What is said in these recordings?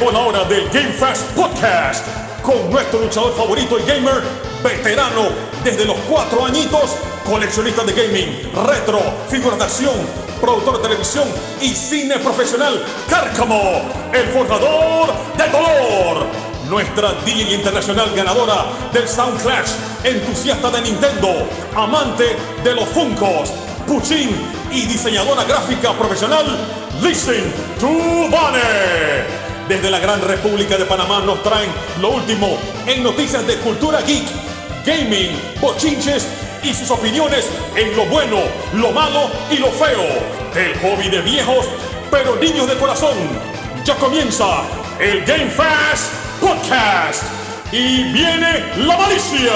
La hora del Game Fast Podcast con nuestro luchador favorito y gamer, veterano desde los cuatro añitos, coleccionista de gaming, retro, figuras de acción, productor de televisión y cine profesional, Cárcamo, el forjador del dolor. Nuestra DJ internacional ganadora del Sound Clash, entusiasta de Nintendo, amante de los Funkos, Puchín y diseñadora gráfica profesional, Listen to Bane. Desde la Gran República de Panamá nos traen lo último en noticias de cultura geek, gaming, bochinches y sus opiniones en lo bueno, lo malo y lo feo. El hobby de viejos, pero niños de corazón. Ya comienza el Game Fast Podcast. Y viene la malicia.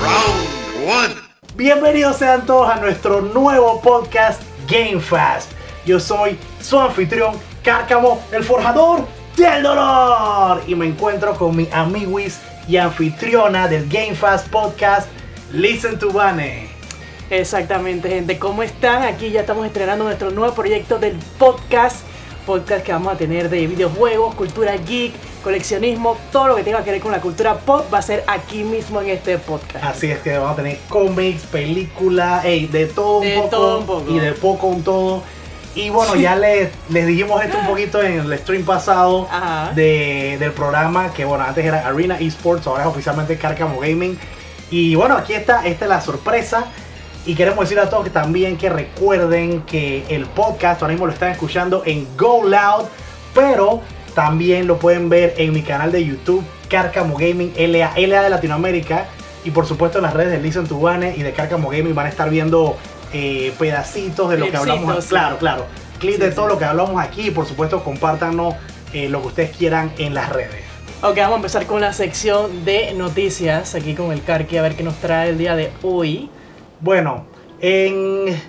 Round one. Bienvenidos sean todos a nuestro nuevo podcast Game Fast. Yo soy su anfitrión Cárcamo, el forjador del dolor. Y me encuentro con mi amiguis y anfitriona del Game Fast podcast, Listen to Bane. Exactamente, gente. ¿Cómo están? Aquí ya estamos estrenando nuestro nuevo proyecto del podcast. Podcast que vamos a tener de videojuegos, cultura geek, coleccionismo, todo lo que tenga que ver con la cultura pop va a ser aquí mismo en este podcast. Así es que vamos a tener cómics, películas, de todo un, De poco, todo un poco. y de poco un todo. Y bueno, ya les, les dijimos esto un poquito en el stream pasado de- del programa, que bueno, antes era Arena Esports, ahora es oficialmente Carcamo Gaming. Y bueno, aquí está, esta es la sorpresa. Y queremos decir a todos que también que recuerden que el podcast ahora mismo lo están escuchando en Go Loud, pero también lo pueden ver en mi canal de YouTube, Carcamo Gaming LA, LA de Latinoamérica. Y por supuesto en las redes de Listen to Bane y de Carcamo Gaming van a estar viendo eh, pedacitos de lo que hablamos. sí. Claro, claro. Clips Sí, de sí. todo lo que hablamos aquí. Y por supuesto, compártanos eh, lo que ustedes quieran en las redes. Ok, vamos a empezar con la sección de noticias. Aquí con el Karki, a ver qué nos trae el día de hoy. Bueno, en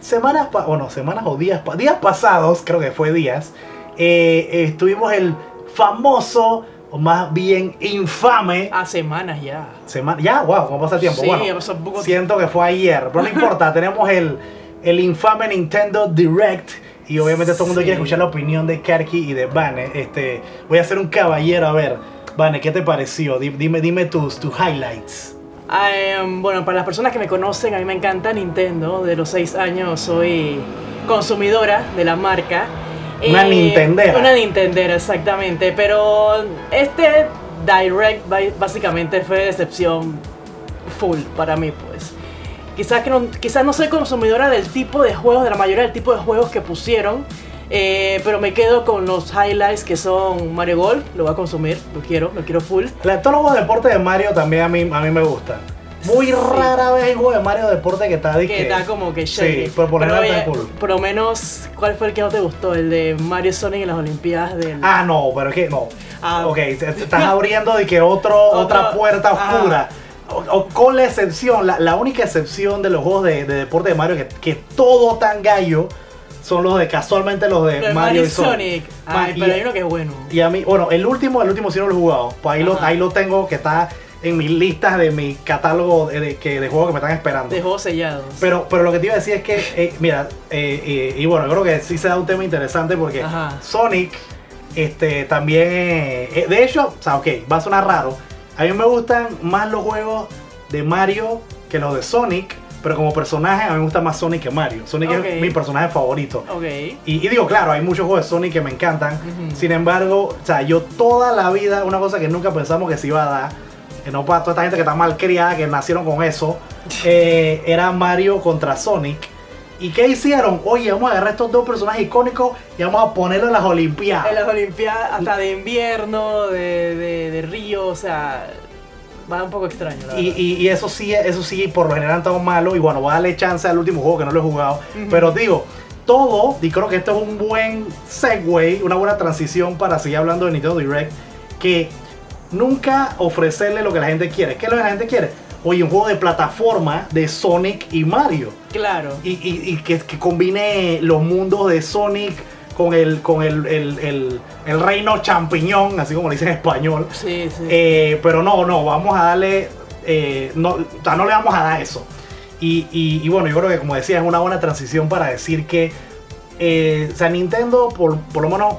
semanas, bueno, semanas o días, días pasados, creo que fue días, eh, estuvimos el famoso, o más bien infame, A semanas ya. semana, ya, wow, ¿cómo pasa el tiempo? Sí, bueno, ya pasó un poco siento que fue ayer, pero no importa, tenemos el, el infame Nintendo Direct. Y obviamente todo el mundo Sí. quiere escuchar la opinión de Karki y de Bane. Este, voy a ser un caballero, a ver. Bane, ¿qué te pareció? Di- Dime, dime tus, tus highlights. Bueno, para las personas que me conocen, a mí me encanta Nintendo. De los 6 años soy consumidora de la marca. Una nintendera. Una Nintendera, exactamente. Pero este Direct básicamente fue decepción full para mí, pues. Quizás, que no, quizás no soy consumidora del tipo de juegos, de la mayoría del tipo de juegos que pusieron. eh, pero me quedo con los highlights que son Mario Golf, lo voy a consumir, lo quiero, lo quiero full. La, todos los juegos de deporte de Mario también a mí, a mí me gustan. Muy Sí. rara vez hay juego de Mario de deporte que está de que da como que shady. Sí, pero por está cool. por lo menos, ¿cuál fue el que no te gustó? El de Mario Sonic en las Olimpiadas del... Ah, no, pero es que no. Ah. ok, estás abriendo de que otro, Otro- otra puerta Ajá. oscura. O, o con la excepción, la, la única excepción de los juegos de, de deporte de Mario que, que todo tan gallo son los de casualmente los de, Lo Mario, Mario y Sonic. Sonic. Ma- Ay, y- pero hay uno que es bueno. Y a mí, bueno, el último, el último sí no lo he jugado. Pues ahí, lo, ahí lo tengo que está en mis listas de mi catálogo de, de- que, de juegos que me están esperando. De juegos sellados. Pero, pero lo que te iba a decir es que, eh, mira, eh, eh, y bueno, yo creo que sí se da un tema interesante porque Ajá. Sonic este, también, eh, de hecho, o sea, ok, va a sonar raro. A mí me gustan más los juegos de Mario que los de Sonic, pero como personaje a mí me gusta más Sonic que Mario. Sonic es mi personaje favorito. Y, y digo, claro, hay muchos juegos de Sonic que me encantan. Sin embargo, o sea, yo toda la vida, una cosa que nunca pensamos que se iba a dar, que no para toda esta gente que está mal criada, que nacieron con eso, eh, era Mario contra Sonic. ¿Y qué hicieron? Oye, vamos a agarrar estos dos personajes icónicos y vamos a ponerlos en las Olimpiadas. En las Olimpiadas, hasta de invierno, de, de, de río, o sea, va un poco extraño. La Y, y- y eso sí, eso sí, por lo general han estado malo. Y bueno, voy a darle chance al último juego que no lo he jugado. Ujú. Pero digo, todo, y creo que esto es un buen segue, una buena transición para seguir hablando de Nintendo Direct. Que nunca ofrecerle lo que la gente quiere. ¿Qué es lo que la gente quiere? Oye, un juego de plataforma de Sonic y Mario. Claro. Y, y- y que, que combine los mundos de Sonic con el, con el, el- el- el reino champiñón, así como le dicen en español. Sí, sí. Eh, pero no, no, vamos a darle. eh, no, o sea, no le vamos a dar eso. Y, y- y bueno, yo creo que como decía, es una buena transición para decir que eh, o sea, Nintendo, por, por lo menos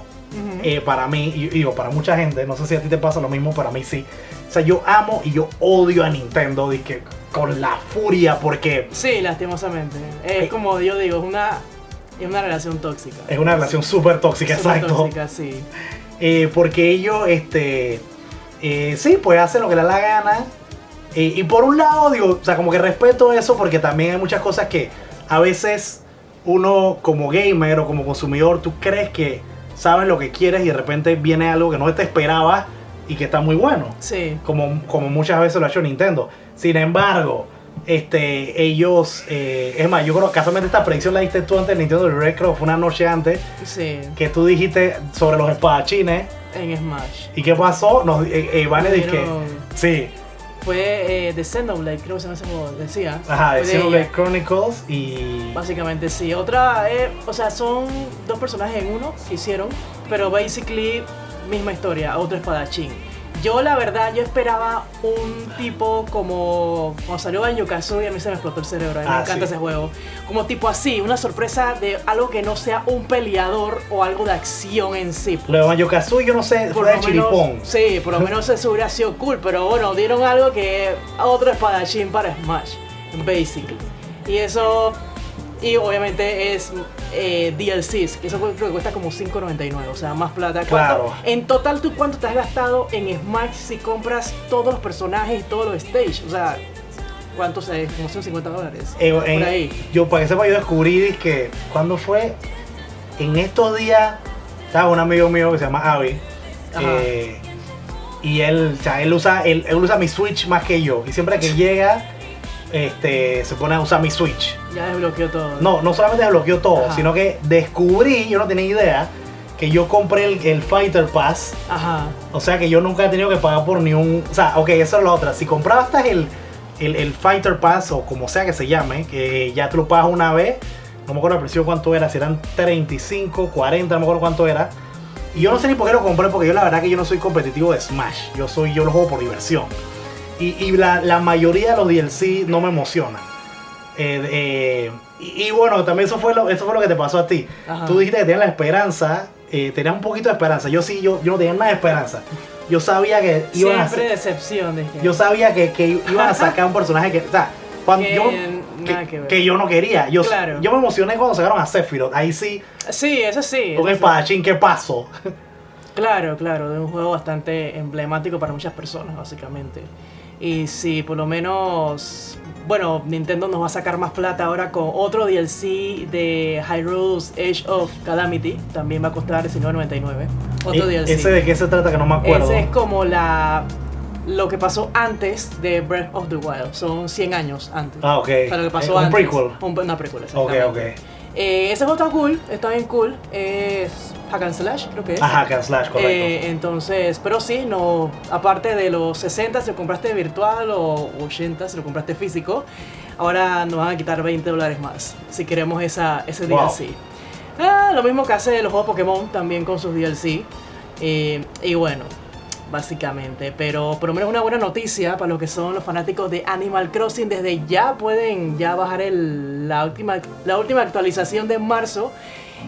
Eh, para mí, y y digo, para mucha gente, no sé si a ti te pasa lo mismo, para mí sí. O sea, yo amo y yo odio a Nintendo, dizque, con la furia, porque Sí, lastimosamente. Es Eh. como yo digo, es una, es una relación tóxica. es una relación súper tóxica, Súper exacto. tóxica, sí. Eh, porque ellos, este, sí, pues hacen lo que les da la gana. Y por un lado, digo, o sea, como que respeto eso porque también hay muchas cosas que a veces uno como gamer o como consumidor, tú crees que sabes lo que quieres y de repente viene algo que no te esperabas y que está muy bueno. Sí. Como, como muchas veces lo ha hecho Nintendo. Sin embargo, este, ellos, eh, es más, yo creo que casualmente esta predicción la diste tú antes del Nintendo Direct, creo fue una noche antes, Sí. que tú dijiste sobre los espadachines. En Smash. ¿Y qué pasó? Nos, eh, eh, Vane dice que. Sí, Fue eh, The Xenoblade, creo que se me hace como decía. ajá, de Xenoblade. Chronicles y. Básicamente sí. Otra, eh, o sea, son dos personajes en uno que hicieron, pero basically misma historia, otro espadachín. Yo la verdad, yo esperaba un tipo como cuando salió Banjo Kazooie, a mí se me explotó el cerebro, a mí Ah, me encanta sí. ese juego. Como tipo así, una sorpresa de algo que no sea un peleador o algo de acción en sí. Lo de Banjo Kazooie, yo no sé, Por fue de chiripón. Sí, por lo menos eso hubiera sido cool, pero bueno, dieron algo que otro espadachín para Smash, basically. Y eso, y obviamente es eh, DLCs, que eso creo que cuesta como 5.99, o sea, más plata. ¿Cuánto- Claro. En total, ¿tú cuánto te has gastado en Smash si compras todos los personajes y todos los stages? O sea, ¿cuánto es? Como 150 dólares. Eh, por en- ahí. Yo, para que sepa, yo descubrí que cuando fue en estos días, estaba un amigo mío que se llama Avi. Eh, y él, o sea, él usa, él, él usa mi Switch más que yo. Y siempre que llega, este, se pone a usar mi Switch. Ya desbloqueó todo. No, no solamente desbloqueó todo, Ajá. sino que descubrí, yo no tenía idea, que yo compré el, el Fighter Pass. Ajá. O sea que yo nunca he tenido que pagar por ni un. O sea, ok, eso es la otra. Si comprabas el, el, el Fighter Pass o como sea que se llame, que ya tú lo pagas una vez, no me acuerdo el precio cuánto era, si eran 35, 40, no me acuerdo cuánto era. Y yo no sé ni por qué lo compré, porque yo la verdad que yo no soy competitivo de Smash. Yo soy, yo lo juego por diversión. Y, y la, la mayoría de los DLC no me emocionan. Eh, eh, y, y bueno, también eso fue, lo, eso fue lo que te pasó a ti. Ajá. Tú dijiste que tenías la esperanza, eh, tenías un poquito de esperanza. Yo sí, yo, yo no tenía nada de esperanza. Yo sabía que iban a Siempre hacer- decepción. dije. yo sabía que, que iban a sacar un personaje que, o sea, cuando Que yo, que, yo no quería. Yo, Claro. yo me emocioné cuando sacaron a Sephiroth. Ahí sí, Sí, eso sí. un espadachín, ¿qué pasó? Claro, claro, de un juego bastante emblemático para muchas personas, básicamente. Y si por lo menos, bueno, Nintendo nos va a sacar más plata ahora con otro DLC de Hyrule's Age of Calamity, también va a costar $19.99. Otro DLC. ¿Ese de qué se trata que no me acuerdo? Ese es como la lo que pasó antes de Breath of the Wild, son 100 años antes. Ah, ok. Sea, lo que pasó Eh, un antes. prequel. Un- una prequel, Ok, ok. Eh, ese juego está cool, está bien cool. Es Hack and Slash, creo que es. Ajá, Can Slash, correcto. Eh, entonces, pero sí, no, aparte de los 60 si lo compraste virtual o 80 si lo compraste físico, ahora nos van a quitar 20 dólares más si queremos esa, ese Wow. DLC. Ah, lo mismo que hace los juegos Pokémon también con sus DLC. Eh, y bueno, básicamente, pero por lo menos una buena noticia para los que son los fanáticos de Animal Crossing, desde ya pueden ya bajar el, la, última, la última actualización de marzo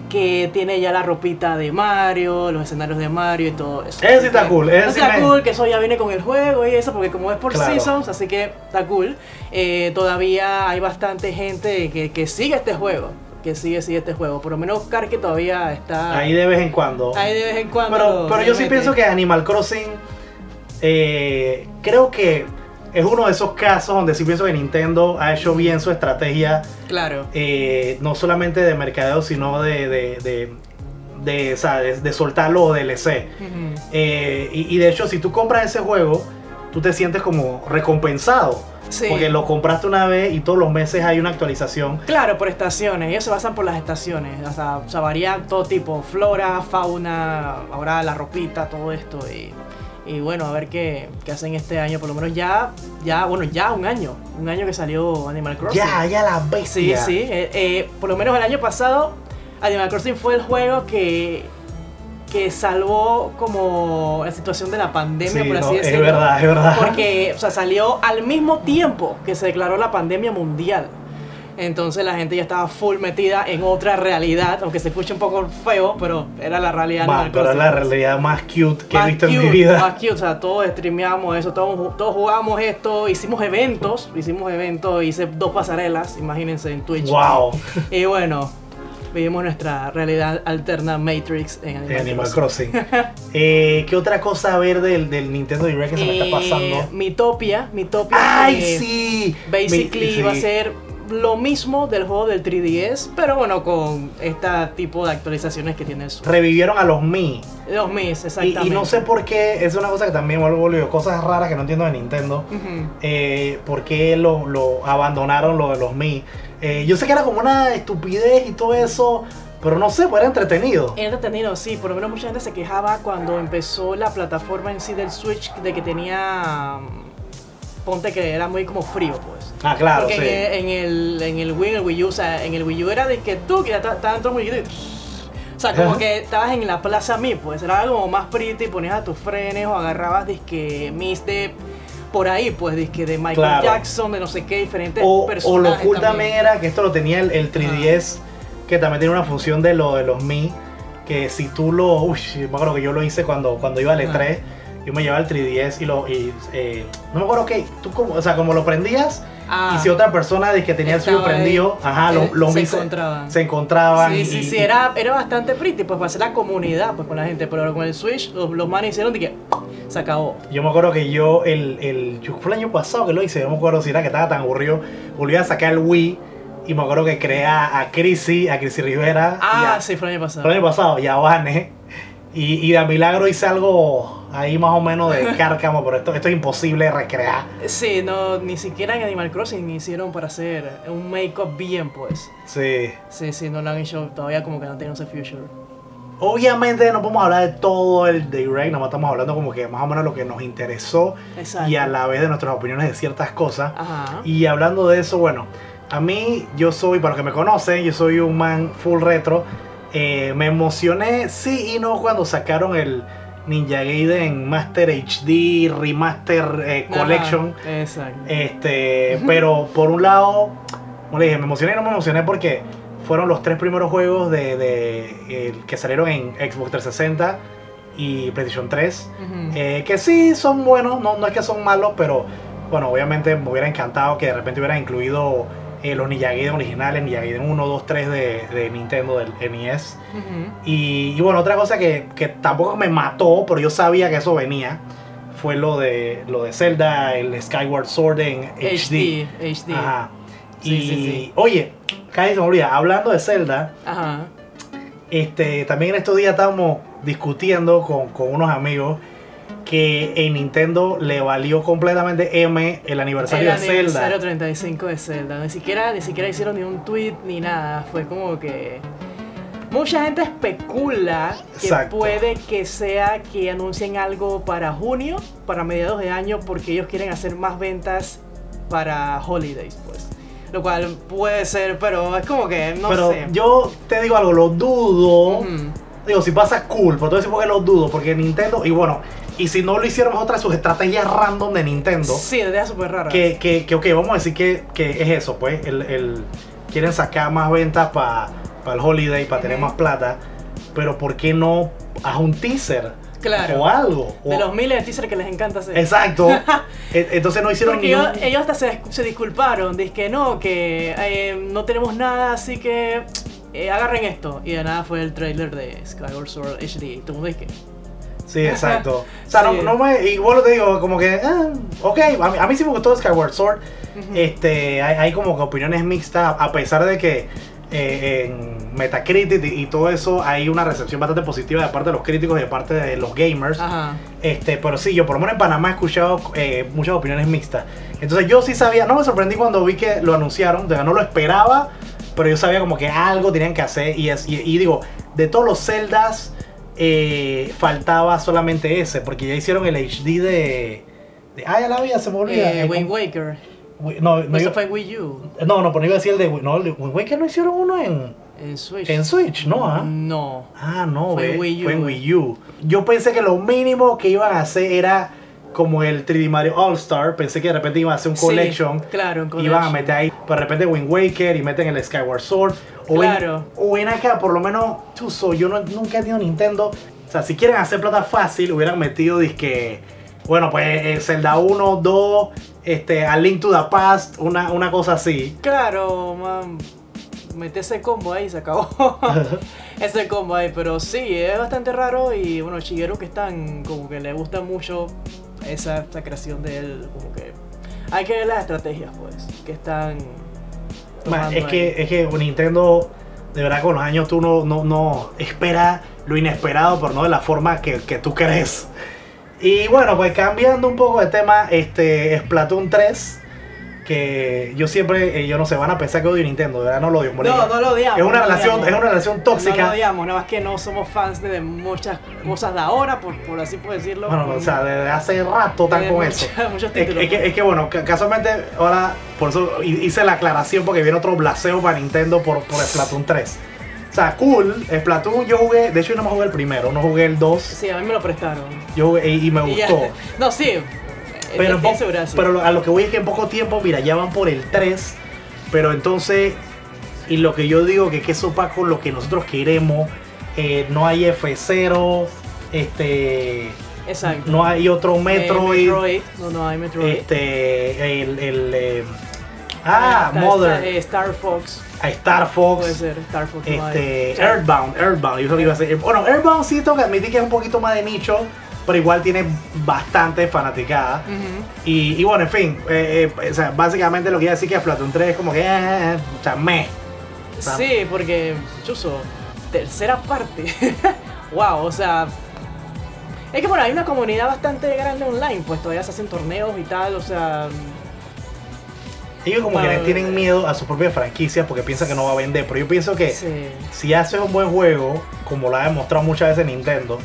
que tiene ya la ropita de Mario, los escenarios de Mario y todo eso. Ese está cool, ese sí está me- cool, que eso ya viene con el juego y eso, porque como es por Claro. seasons, así que está cool. Eh, todavía hay bastante gente que, que sigue este juego, que sigue, sigue este juego. Por lo menos Oscar que todavía está Ahí de vez en cuando. ahí de vez en cuando. Pero, pero yo sí pienso que Animal Crossing, eh, creo que es uno de esos casos donde sí pienso que Nintendo ha hecho bien su estrategia, Claro. eh, no solamente de mercadeo, sino de, de, de, de, o sea, de- de soltar los DLC. Eh, y, y de hecho, si tú compras ese juego, tú te sientes como recompensado. Sí. Porque lo compraste una vez y todos los meses hay una actualización. Claro, por estaciones. Ellos se basan por las estaciones. O sea, o sea, varían todo tipo. Flora, fauna, ahora la ropita, todo esto. Y, y bueno, a ver qué, qué hacen este año. Por lo menos ya, ya, bueno, ya un año. Un año que salió Animal Crossing. Ya, ya la Sí, bestia. sí. eh, eh, por lo menos el año pasado, Animal Crossing fue el juego que, que salvó como la situación de la pandemia, Sí, por así no, es decirlo. verdad, es verdad. Porque, o sea, salió al mismo tiempo que se declaró la pandemia mundial. Entonces la gente ya estaba full metida en otra realidad, aunque se escuche un poco feo, pero era la realidad. Pero la realidad más cute que he Más visto en mi vida. Más cute, o sea, todos streameamos eso, todos, todos jugamos esto, hicimos eventos, hicimos eventos, hice dos pasarelas, imagínense en Twitch. Wow. Y bueno, vivimos nuestra realidad alterna Matrix en Animal, Animal Crossing. Eh, ¿Qué otra cosa a ver del, del Nintendo Direct que se me está Eh, pasando? Mitopia, Mitopia. ¡Ay, eh, sí! Basically Mi- sí. va a ser lo mismo del juego del 3DS, pero bueno, con este tipo de actualizaciones que tiene el Switch. Revivieron a los Mi. Los Mis, Y, exactamente. y no sé por qué, es una cosa que también vuelvo, volvió, cosas raras que no entiendo de Nintendo. Eh, por qué lo, lo abandonaron lo de los Mi. Eh, yo sé que era como una estupidez y todo eso, pero no sé, pues era entretenido. Era entretenido, sí, por lo menos mucha gente se quejaba cuando empezó la plataforma en sí del Switch de que tenía. Ponte que era muy como frío, pues. Ah, claro, Porque sí. en, el, en, el, en el Wii, en el Wii U, o sea, en el Wii U era de que tú, que ya ta- estaba dentro del Wii U, y- O sea, como que estabas en la plaza Mi, pues era algo como más pretty, ponías a tus frenes o agarrabas disque Mis de por ahí, pues disque de Michael Claro. Jackson, de no sé qué, diferentes O, o lo personajes. cool también era que esto lo tenía el, el 3DS, que también tiene una función de lo de los Mi, que si tú lo... Uy, me acuerdo que yo lo hice cuando, cuando iba al Ajá. E3, yo me llevaba el 3DS y lo... Y, eh, no me acuerdo qué, tú como, o sea, como lo prendías, Ah, y si otra persona de que tenía el suyo ahí, prendido, ajá, los lo se encontraban. se encontraban. Sí, y- sí, sí, era, era bastante pretty, pues para hacer la comunidad pues con la gente, pero con el Switch los, los manes hicieron de que se acabó. Yo me acuerdo que yo, el, el, fue el año pasado que lo hice, no me acuerdo si era que estaba tan aburrido, volví a sacar el Wii y me acuerdo que creé a, a Chrissy, a Chrissy Rivera. Ah, a- sí, fue el año fue pasado. el año pasado, y a Vane. Y, y de milagro hice algo ahí más o menos de cárcamo, pero esto, esto es imposible de recrear. Sí, no, ni siquiera en Animal Crossing hicieron para hacer un make-up bien, pues. Sí. Sí, sí, no lo han hecho todavía como que no tienen ese future. Obviamente no podemos hablar de todo el Direct, nada más estamos hablando como que más o menos lo que nos interesó Exacto. y a la vez de nuestras opiniones de ciertas cosas. Ajá. Y hablando de eso, bueno, a mí yo soy, para los que me conocen, yo soy un man full retro. Eh, me emocioné, sí y no, cuando sacaron el Ninja Gaiden Master HD Remaster eh, Ajá, Collection. Exacto. Este, pero por un lado, como le dije, me emocioné y no me emocioné porque fueron los tres primeros juegos de, de, eh, que salieron en Xbox 360 y PlayStation 3. Ujú. Eh, que sí son buenos, no, no es que son malos, pero bueno, obviamente me hubiera encantado que de repente hubiera incluido eh, los Gaiden originales, Gaiden 1, 2, 3 de, de Nintendo, del NES. Y, y bueno, otra cosa que, que tampoco me mató, pero yo sabía que eso venía, fue lo de, lo de Zelda, el Skyward Sword en HD. HD, HD. Ajá. Sí, y sí, sí. oye, casi se me olvida, hablando de Zelda, Ajá. este, también en estos días estábamos discutiendo con, con unos amigos que en Nintendo le valió completamente M el aniversario El de aniversario Zelda. 35 de Zelda. Ni siquiera, ni siquiera hicieron ni un tweet ni nada. Fue como que. Mucha gente especula que Exacto. puede que sea que anuncien algo para junio, para mediados de año, porque ellos quieren hacer más ventas para holidays, pues. Lo cual puede ser, pero es como que no Pero sé. yo te digo algo, lo dudo. Digo, si pasa cool, pero te voy a decir por qué lo dudo. Porque Nintendo, y bueno, y si no lo hicieron es otra de sus estrategias random de Nintendo. Sí, idea súper rara. Que, que, que, ok, vamos a decir que, que es eso, pues. El, el- quieren sacar más ventas para el holiday, para tener más plata. Pero ¿por qué no haz un teaser? Claro. O algo. De los miles de teasers que les encanta hacer. Exacto. E- Entonces no hicieron Porque ni un- ellos hasta se, se disculparon, dice que no, que eh, no tenemos nada, así que eh, agarren esto. Y de nada fue el trailer de Skyward Sword HD. Y todo el mundo dice Sí, exacto. O sea, Sí. no, no me. Y bueno, te digo, como que. ah, ok, a mí, a mí sí me gustó Skyward Sword. Ujú. Este, hay, hay como que opiniones mixtas, a pesar de que eh, en Metacritic y, todo eso hay una recepción bastante positiva de parte de los críticos y de parte de los gamers. Ajá. Este, pero sí, yo por lo menos en Panamá he escuchado eh, muchas opiniones mixtas. Entonces yo sí sabía, no me sorprendí cuando vi que lo anunciaron, de verdad no lo esperaba, pero yo sabía como que algo tenían que hacer y, es, y, y digo, de todos los Zeldas eh, faltaba solamente ese, porque ya hicieron el HD de... de ah, ya la vida, se me olvida. Eh, Eh, ¿cómo? Waker. No, no, Eso fue Wii U. no, no, pero no iba a decir el de... No, el de Wind Waker no hicieron uno en, En Switch. en Switch, ¿no? ah? No. Ah, no, Fue ve, Wii U. fue en Wii U. Yo pensé que lo mínimo que iban a hacer era como el 3D Mario All Star. Pensé que de repente iba a hacer un Sí, collection. claro, un Iban a collection. meter ahí, pero de repente Wind Waker y meten el Skyward Sword. O Claro. en, o en acá, por lo menos, yo no- nunca he tenido Nintendo. O sea, si quieren hacer plata fácil, hubieran metido disque. Bueno, pues eh, Zelda 1, 2, este, A Link to the Past, una, una cosa así. Claro, man. Mete ese combo ahí y se acabó. ese combo ahí, pero sí, es bastante raro y bueno, Shigeru que están como que le gusta mucho esa, esa creación de él, como que hay que ver las estrategias pues, que están es, ahí. que, es que Nintendo, de verdad, con los años tú no, no, no espera lo inesperado, pero no de la forma que, que tú crees. Y bueno, pues cambiando un poco de tema, este Splatoon 3, que yo siempre, eh, yo no sé, van a pensar que odio Nintendo, de verdad no lo odio. morir. No, no lo odiamos. Es una no relación, odiamos. es una relación No tóxica. lo odiamos, nada más que no somos fans de muchas cosas de ahora, por, por así por decirlo. Bueno, o sea, desde hace rato están con mucha- eso. muchos Es, títulos. es que, es que, bueno, ca- casualmente ahora, por eso hi- hice la aclaración porque viene otro blaseo para Nintendo por, por Splatoon 3. O sea, cool, Splatoon yo jugué, de hecho yo no me jugué el primero, no jugué el 2, Sí, a mí me lo prestaron. yo jugué- y, y me Y ya- gustó. No, sí. Pero, en pero a lo que voy es que en poco tiempo, mira, ya van por el 3, pero entonces, y lo que yo digo que, que eso va con lo que nosotros queremos, eh, no hay F0, este, Exacto. no hay otro Eh, Metroid. Metroid. No, no hay Metroid. Este, el, el eh, ah, Está- Mother, está, eh, Star Fox. a Star Fox, Puede ser Star Fox. no este, O sea, Earthbound, Earthbound, yo que iba a decir. Bueno, Earthbound sí tengo que admitir que es un poquito más de nicho, pero igual tiene bastante fanaticada. Y, y bueno, en fin, eh, eh, o sea, básicamente lo que iba a decir que Splatoon 3 es como que, eh, eh, o sea, meh. Tam- Sí, porque, chuso, tercera parte. wow, o sea. Es que bueno, hay una comunidad bastante grande online, pues todavía se hacen torneos y tal, o sea. Ellos como que Bueno, tienen miedo a sus propias franquicias porque piensan que no va a vender, pero yo pienso que Sí. si haces un buen juego, como lo ha demostrado muchas veces Nintendo,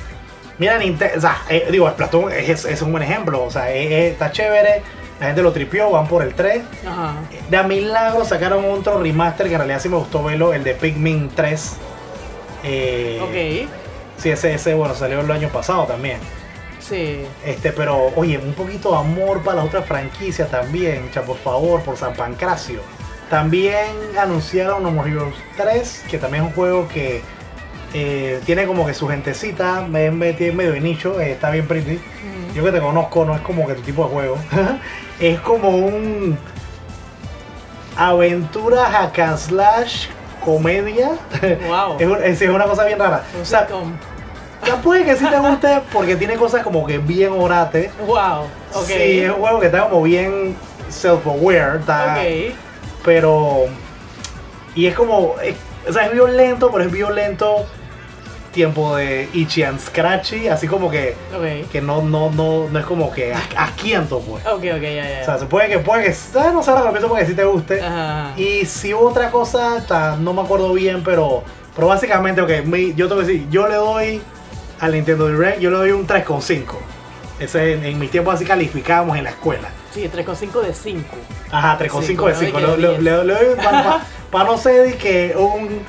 mira Nintendo, o sea, eh, digo, Splatoon es, es un buen ejemplo, o sea, es- es- está chévere, la gente lo tripió, van por el 3. Ajá. De a milagro sacaron otro remaster que en realidad sí me gustó verlo, el de Pikmin 3. Eh, Ok. Sí, ese, ese, bueno, salió el año pasado también. Sí. Este, pero, oye, un poquito de amor para las otras franquicias también, cha, por favor, por San Pancracio. También anunciaron No More Heroes 3, que también es un juego que eh, tiene como que su gentecita, tiene medio de nicho, eh, está bien pretty. Ujú. Yo que te conozco, no es como que tu tipo de juego. es como un aventura hack and slash comedia. Wow. es, es- es una cosa bien rara. O sea, ya puede que sí te guste porque tiene cosas como que bien orate. Wow. Sí, es un juego que está como bien self-aware, está- Ok. pero... Y es como... es- o sea, es violento, pero es violento tiempo de Itchy and Scratchy, así como que, que no, no, no, no es como que as- asquiento, pues. Ok, ok, ya, ya. O sea, se puede que, puede que, ah, no sé, ahora lo pienso porque sí te guste. Ajá. Y si hubo otra cosa, ta- no me acuerdo bien, pero, pero básicamente, ok, mi- yo te voy a decir, yo le doy al Nintendo Direct, yo le doy un 3,5. Ese en, en mis tiempos así calificábamos en la escuela. Sí, 3,5 de 5. Ajá, 3,5 de Cinco, 5. no Le, le- diez. le- le doy, para no ser que un,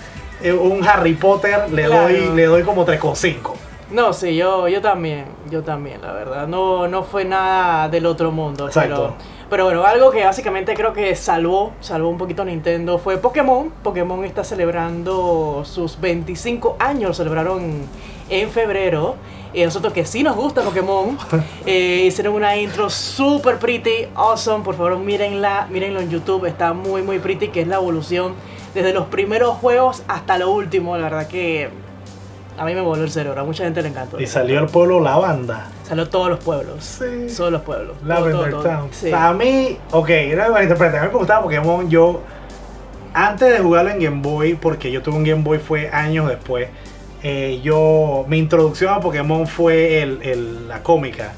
un Harry Potter, le, Claro. doy, le doy como 3,5. No, sí, yo, yo también, yo también, la verdad. No, no fue nada del otro mundo. Exacto. Pero, pero bueno, algo que básicamente creo que salvó, salvó un poquito Nintendo fue Pokémon. Pokémon está celebrando sus 25 años, lo celebraron en febrero. Y nosotros que sí nos gusta Pokémon, eh, hicieron una intro super pretty, awesome. Por favor, mírenla, mírenlo en YouTube, está muy, muy pretty, que es la evolución desde los primeros juegos hasta lo último. La verdad que a mí me voló el cerebro, a mucha gente le encantó. Y salió el pueblo La Banda. Salió todos los pueblos. Sí. Todos los pueblos. Todo. Town. Sí. A mí, ok, no me malinterpreten, a mí me gustaba Pokémon. Yo, antes de jugarlo en Game Boy, porque yo tuve un Game Boy fue años después, eh, yo, mi introducción a Pokémon fue el, el- la cómica.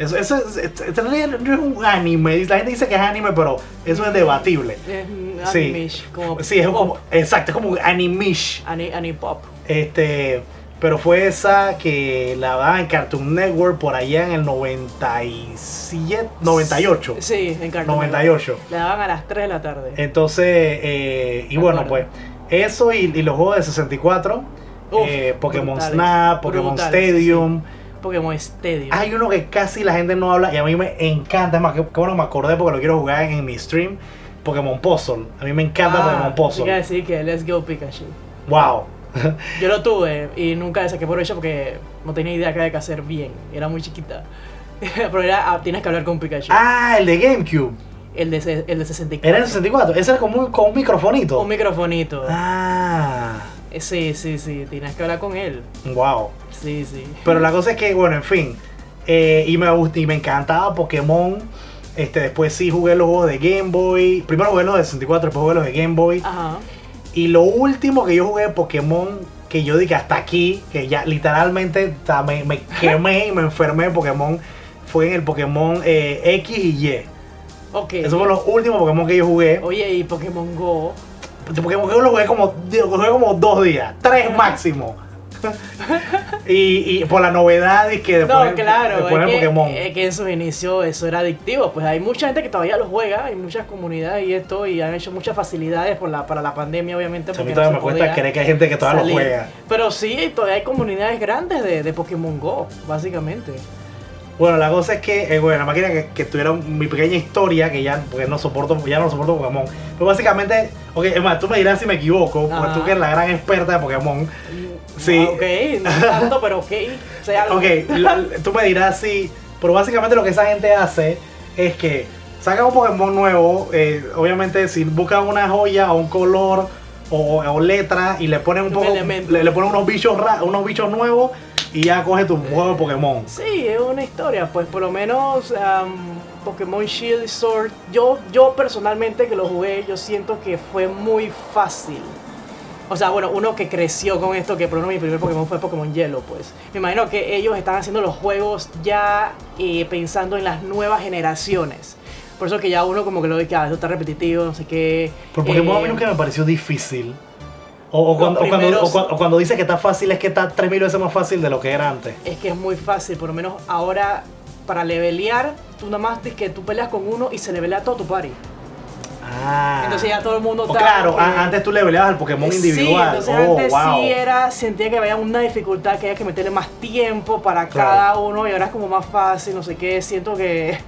Eso, eso es, no es un anime, la gente dice que es anime, pero eso es debatible. Es Sí. animish, como Sí, es pop. como, exacto, es como un animish. Ani, anipop. Este, pero fue esa que la daban en Cartoon Network por allá en el 97, 98. Sí, en Cartoon 98. Network. Le daban a las 3 de la tarde. Entonces, eh, y bueno, pues eso y, y los juegos de 64, Uf, eh, Pokémon brutales, Snap, Pokémon brutales, Stadium, Pokémon Stadium. Hay uno que casi la gente no habla y a mí me encanta. Es más, que, bueno, me acordé porque lo quiero jugar en, mi stream. Pokémon Puzzle. A mí me encanta Ah, Pokémon Puzzle. Quiero decir que Let's Go Pikachu. Wow. Yo lo tuve y nunca saqué por ello porque no tenía idea que había que hacer bien. Era muy chiquita. Pero era, ah, tienes que hablar con Pikachu. ah, el de GameCube. El de, el de 64. Era el 64. Ese era con un, con un microfonito. Un microfonito. ah, Eh, Sí, sí, sí. Tienes que hablar con él. wow. Sí, sí. Pero la cosa es que, bueno, en fin. eh, y, me gust- y me encantaba Pokémon. Este, después sí jugué los juegos de Game Boy. Primero jugué los de 64, después jugué los de Game Boy. Ajá. Y lo último que yo jugué de Pokémon, que yo dije hasta aquí, que ya literalmente me quemé y me enfermé de Pokémon, fue en el Pokémon eh, X y Y. Ok. Esos fueron los últimos Pokémon que yo jugué. Oye, y Pokémon Go. Pokémon Go lo jugué como, lo jugué como dos días, tres máximo. Y, y por la novedad y que después, No, claro, después es de que, Pokémon. es que en sus inicios eso era adictivo. Pues hay mucha gente que todavía lo juega, hay muchas comunidades y esto, y han hecho muchas facilidades por la, para la pandemia, obviamente. Sea, a mí porque no todavía me cuesta creer que hay gente que todavía salir. lo juega. Pero sí, todavía hay comunidades grandes de, de Pokémon Go, básicamente. Bueno, la cosa es que, eh, bueno, la máquina que, que tuvieron mi pequeña historia, que ya, porque no soporto, ya no soporto Pokémon. Pero básicamente, ok, es más, tú me dirás si me equivoco, porque tú que eres la gran experta de Pokémon. Sí. Ah, Ok, no tanto, pero ok. O sea, algo. Ok, tú me dirás si, pero básicamente lo que esa gente hace es que saca un Pokémon nuevo, eh, obviamente si buscan una joya o un color o, o letra y le ponen un Un poco, le, le ponen unos bichos, ra- unos bichos nuevos y ya coge tu juego de Pokémon. Sí, es una historia, pues por lo menos am, Pokémon Shield y Sword, yo, yo personalmente que lo jugué, yo siento que fue muy fácil. O sea, bueno, uno que creció con esto, que por ejemplo mi primer Pokémon fue Pokémon Hielo, pues. Me imagino que ellos están haciendo los juegos ya eh, pensando en las nuevas generaciones. Por eso que ya uno como que lo ve que ah, esto está repetitivo, no sé qué. Por Pokémon a mí Eh, nunca me pareció difícil. O, o cuando, primeros- o cuando- o cuando dice que está fácil es que está 3000 veces más fácil de lo que era antes. Es que es muy fácil, por lo menos ahora para levelear, tú nada más es que tú peleas con uno y se levelea todo tu party. Ah. Entonces ya todo el mundo está. claro, que- antes tú le peleabas al Pokémon Sí, individual. entonces oh, antes wow. sí era, sentía que había una dificultad que había que meterle más tiempo para Claro. cada uno y ahora es como más fácil, no sé qué, siento que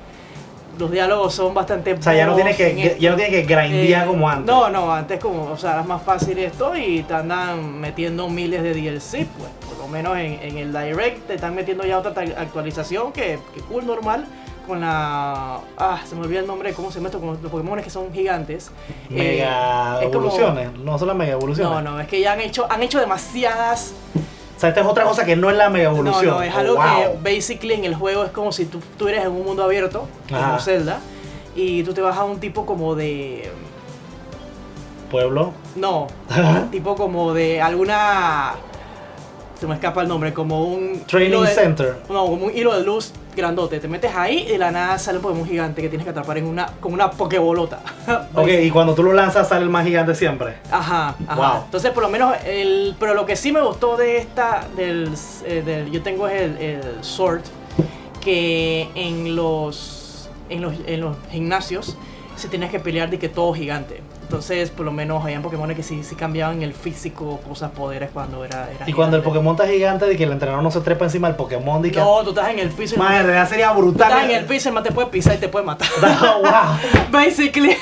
los diálogos son bastante O sea, ya no tienes que, esto. ya no tienes que grindear Eh, como antes. No, no, antes como, o sea, era más fácil esto y te andan metiendo miles de DLC, pues, por lo menos en, en el Direct te están metiendo ya otra actualización que, que cool, normal, con la... Ah, se me olvida el nombre, ¿cómo se llama esto? Con los Pokémon que son gigantes. Eh, Mega es como- evoluciones. No son las mega evoluciones. No, no, es que ya han hecho, han hecho demasiadas... O sea, esta es otra cosa que no es la mega No, evolución. no, es Oh, algo wow. que basically en el juego es como si tú estuvieras en un mundo abierto, Ajá. como Zelda, y tú te vas a un tipo como de... Pueblo. No, tipo como de alguna. Se me escapa el nombre, como un. Training de- Center. No, como un hilo de luz grandote. Te metes ahí y de la nada sale un Pokémon gigante que tienes que atrapar en una, con una Pokébolota. Ok, y cuando tú lo lanzas sale el más gigante siempre. Ajá, ajá. Wow. Entonces, por lo menos, el, pero lo que sí me gustó de esta, del, eh, del- yo tengo es el, el Sword, que en los, en los, en los gimnasios se tienes que pelear de que todo gigante. Entonces, por lo menos, habían Pokémon que sí, sí cambiaban el físico, cosas, poderes cuando era. era Y cuando el gigante. Pokémon está gigante, de que el entrenador no se trepa encima del Pokémon, de que. No, tú estás en el piso. Madre, en realidad sería tú brutal. estás en el piso, el man te puede pisar y te puede matar. No, wow. Basically,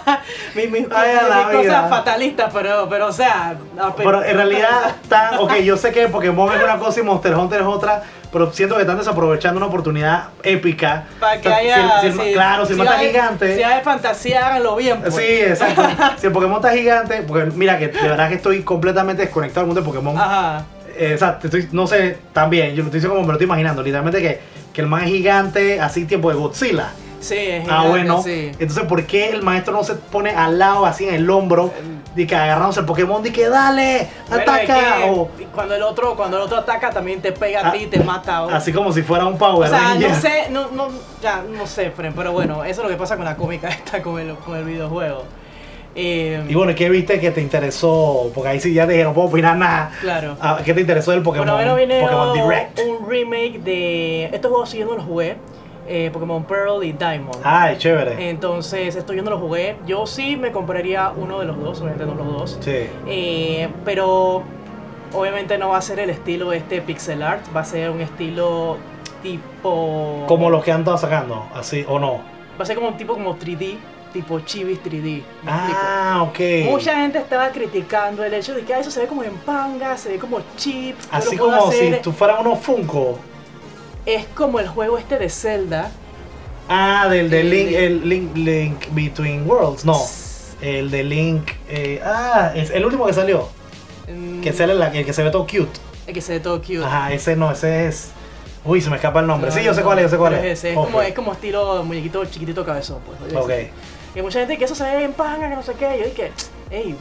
mi, mi, mi cosa vida. fatalista, pero, pero o sea. Pero en realidad están, ok, yo sé que Pokémon es una cosa y Monster Hunter es otra, pero siento que están desaprovechando una oportunidad épica. Para que haya. si el- si el- sí, claro, si el man está hay- gigante. Si hay fantasía, háganlo bien. Pues. Sí, exacto. si el Pokémon está gigante, porque mira que de verdad que estoy completamente desconectado del mundo de Pokémon. Ajá. Eh, o sea, te estoy, no sé, también, yo lo estoy diciendo como me lo estoy imaginando, literalmente que, que el man es gigante, así tipo de Godzilla. Sí, es Ah, bueno. sí. Entonces, ¿por qué el maestro no se pone al lado, así en el hombro, de que agarrándose el Pokémon, de que dale, Bueno, ataca? es que o cuando el otro cuando el otro ataca también te pega a Ah, ti y te mata. o- así como si fuera un o Power sea, Ranger. no sé, no, no, ya, no sé, Fren, pero bueno, eso es lo que pasa con la cómica esta, con el, con el videojuego. Eh, Y bueno, ¿qué viste que te interesó? Porque ahí sí ya te dije, no puedo opinar nada. claro. Ah, ¿Qué te interesó del Pokémon? Bueno, ahora viene Pokémon un, Direct. un remake de estos juegos sí yo no los jugué, eh, Pokémon Pearl y Diamond. Ay, chévere. Entonces, esto yo no lo jugué. Yo sí me compraría uno de los dos, obviamente no los dos. Sí. Eh, pero Obviamente no va a ser el estilo este pixel art, va a ser un estilo tipo... Como los que han estado sacando, así o no. Va a ser como un tipo como 3D, tipo Chivis 3D. ¿me explico? Ah, ok. Mucha gente estaba criticando el hecho de que ah, eso se ve como en panga, se ve como chip. Así como si tú fueras unos Funko. Es como el juego este de Zelda. Ah, del de Link, el Link, Link Between Worlds. No, el de Link. eh, ah, es el último que salió. mm, Que sale la, el que se ve todo cute. El que se ve todo cute. Ajá, ese no, ese es. Uy, se me escapa el nombre. No, sí, yo sé no, cuál es, yo sé cuál es. ese, es, como, es como estilo muñequito chiquitito cabezón. Pues, Ok. Y mucha gente que eso se ve en panga, que no sé qué. Yo dije, hey,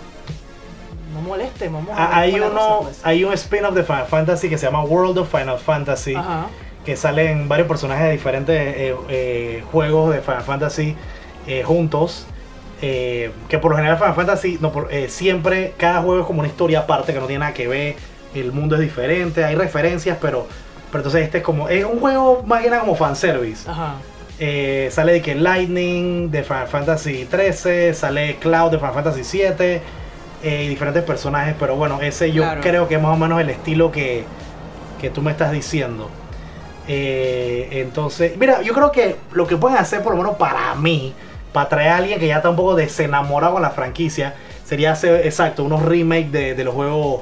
no moleste, vamos a Ah, ver Hay uno, cosa, pues". hay un spin-off de Final Fantasy que se llama World of Final Fantasy. Ajá. Que salen varios personajes de diferentes eh, eh, juegos de Final Fantasy eh, juntos. que por lo general Final Fantasy no, por- siempre cada juego es como una historia aparte que no tiene nada que ver. El mundo es diferente, hay referencias, pero, pero entonces este es como es un juego más que nada como fanservice. Ajá. Sale de que Lightning de Final Fantasy 13, sale Cloud de Final Fantasy 7 eh, y diferentes personajes, pero bueno, ese yo Claro. creo que es más o menos el estilo que, que tú me estás diciendo. Eh, entonces, mira, yo creo que lo que pueden hacer, por lo menos para mí, para traer a alguien que ya está un poco desenamorado con la franquicia, sería hacer, exacto, unos remakes de, de los juegos,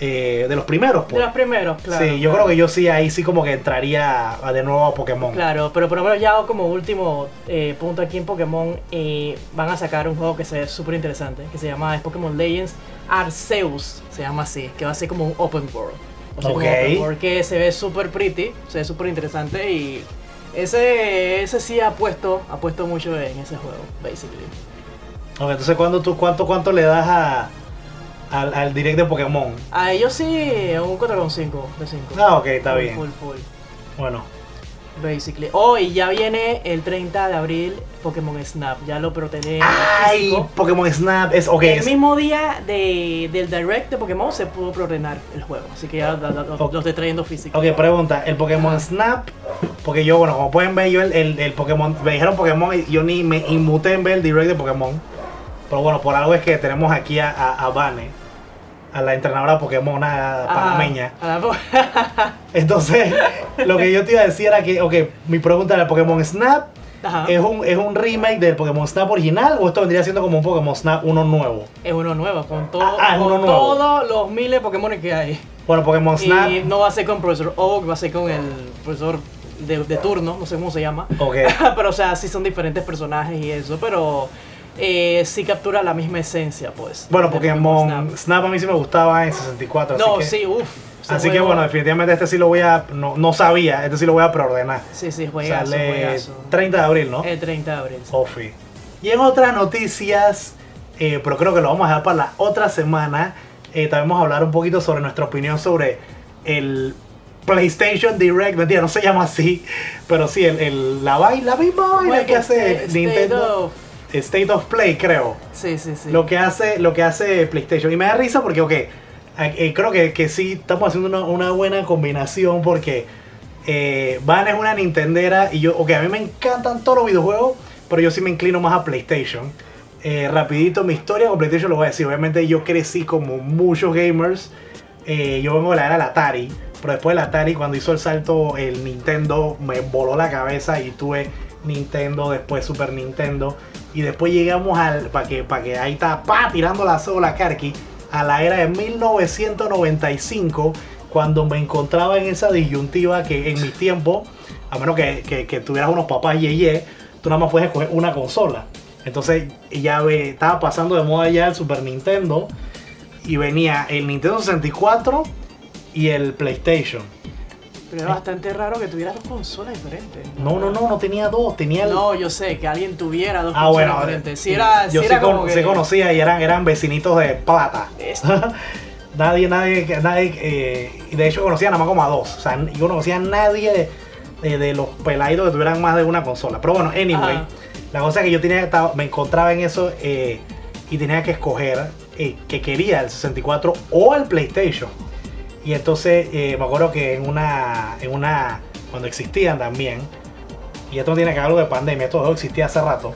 eh, de los primeros. De pues. los primeros, claro. sí, yo claro. creo que yo sí, ahí sí como que entraría a- de nuevo a Pokémon. Claro, pero por lo menos ya como último eh, punto aquí en Pokémon eh, van a sacar un juego que se ve súper interesante, que se llama es Pokémon Legends Arceus, se llama así, que va a ser como un open world. Va a ser como Ok. un open world que se ve súper pretty, se ve súper interesante y ese, ese sí ha puesto, ha puesto mucho en ese juego, basically. Ok, entonces ¿cuánto, tú, cuánto, cuánto le das a, al, al direct de Pokémon? A ellos sí, un 4,5 de 5. Ah, ok, está Full, bien. Full, full. Bueno, Basically. Oh, y ya viene el 30 de abril Pokémon Snap. Ya lo protegeré. ¡Ay! Pokémon Snap es. Ok, el es- mismo día de, del Direct de Pokémon se pudo preordenar el juego. Así que ya lo, lo- Ok. lo estoy trayendo físico. Ok, pregunta, el Pokémon. Snap, porque yo, bueno, como pueden ver, yo el, el, el Pokémon, me dijeron Pokémon y yo ni me inmuté en ver el direct de Pokémon. Pero bueno, por algo es que tenemos aquí a, a, a Vane, a la entrenadora Pokémon a Ajá. panameña. Ah, Entonces, lo que yo te iba a decir era que, ok, mi pregunta era, ¿el Pokémon Snap Ajá. es un, es un remake del Pokémon Snap original o esto vendría siendo como un Pokémon Snap uno nuevo? Es uno nuevo, con, todo, Ah, ah, con uno nuevo. todos los miles de Pokémon que hay. Bueno, Pokémon Snap, Y no va a ser con Profesor Oak, va a ser con el profesor de, de turno, no sé cómo se llama. ok. pero o sea, sí son diferentes personajes y eso, pero eh, sí captura la misma esencia, pues. Bueno, Pokémon Snap. Snap a mí sí me gustaba en 64. No, así que, sí, uff. Así que bueno, definitivamente este sí lo voy a. No, no sabía, este sí lo voy a preordenar. Sí, sí, juegazo, Sale juegazo. 30 de abril, ¿no? El 30 de abril. sí. Ofi. Y en otras noticias, eh, pero creo que lo vamos a dejar para la otra semana, eh, también vamos a hablar un poquito sobre nuestra opinión sobre el PlayStation Direct. Mentira, no se llama así, pero sí, el, el- la, la misma vaina Bueno, que hace este- Nintendo. State of Play, creo. Sí, sí, sí. Lo que hace, lo que hace PlayStation. Y me da risa porque, ok, eh, creo que, que sí estamos haciendo una, una buena combinación porque eh, Van es una Nintendera y yo, ok, a mí me encantan todos los videojuegos, pero yo sí me inclino más a PlayStation. Eh, rapidito, mi historia con PlayStation lo voy a decir. Obviamente yo crecí como muchos gamers. Eh, yo vengo de la era del Atari, pero después del Atari, cuando hizo el salto el Nintendo, me voló la cabeza y tuve Nintendo, después Super Nintendo. Y después llegamos al. Para que, pa' que ahí está, pa, tirando la sola, Karki, a la era de 1995, cuando me encontraba en esa disyuntiva que en mi tiempo, a menos que, que- tuvieras unos papás yeye, tú nada más puedes escoger una consola. Entonces ya estaba pasando de moda ya el Super Nintendo y venía el Nintendo 64 y el PlayStation. Pero es bastante raro que tuvieras dos consolas diferentes. No, no, no, no tenía dos, tenía el... No, yo sé, que alguien tuviera dos ah, consolas bueno, diferentes. Si era, yo si sí, era con- como que... sí conocía y eran, eran vecinitos de plata. Nadie, nadie, nadie, eh, y de hecho conocía nada más como a dos. O sea, yo no conocía a nadie de, de- los peladitos que tuvieran más de una consola. Pero bueno, anyway, Ajá. la cosa es que yo tenía, me encontraba en eso eh, y tenía que escoger eh, que quería el 64 o el PlayStation. Y entonces eh, me acuerdo que en una, en una, cuando existían también, y esto no tiene que ver algo de pandemia, esto existía hace rato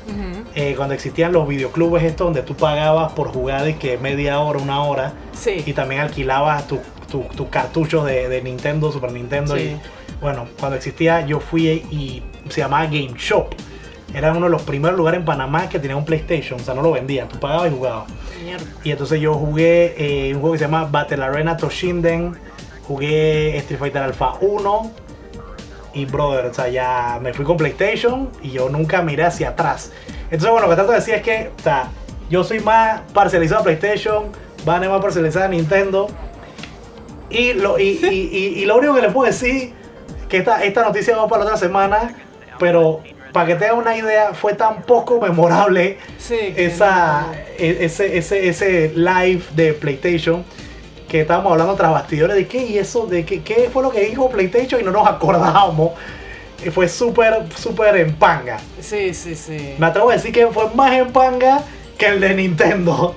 eh, cuando existían los videoclubes estos donde tú pagabas por jugar de que media hora, una hora y Sí, también alquilabas tu, tus tus cartuchos de, de Nintendo, Super Nintendo. Sí. Y bueno, cuando existía, yo fui y se llamaba Game Shop. Era uno de los primeros lugares en Panamá que tenía un PlayStation, o sea, no lo vendían, tú pagabas y jugabas. Mierda. Y entonces yo jugué eh, un juego que se llama Battle Arena Toshinden, jugué Street Fighter Alpha 1 y brother, o sea, ya me fui con PlayStation y yo nunca miré hacia atrás. Entonces, bueno, lo que trato de decir es que, o sea, yo soy más parcializado a PlayStation, Van es más parcializado a Nintendo. Y lo, y, y- y- y lo único que les puedo decir, que esta, esta noticia va para la otra semana, pero para que tengan una idea, fue tan poco memorable Sí, esa, no- e- ese, ese, ese live de PlayStation que estábamos hablando tras bastidores de qué y eso, de qué, qué fue lo que dijo PlayStation y no nos acordábamos. Fue súper, súper en panga. Sí, sí, sí. Me atrevo a decir que fue más en panga que el de Nintendo.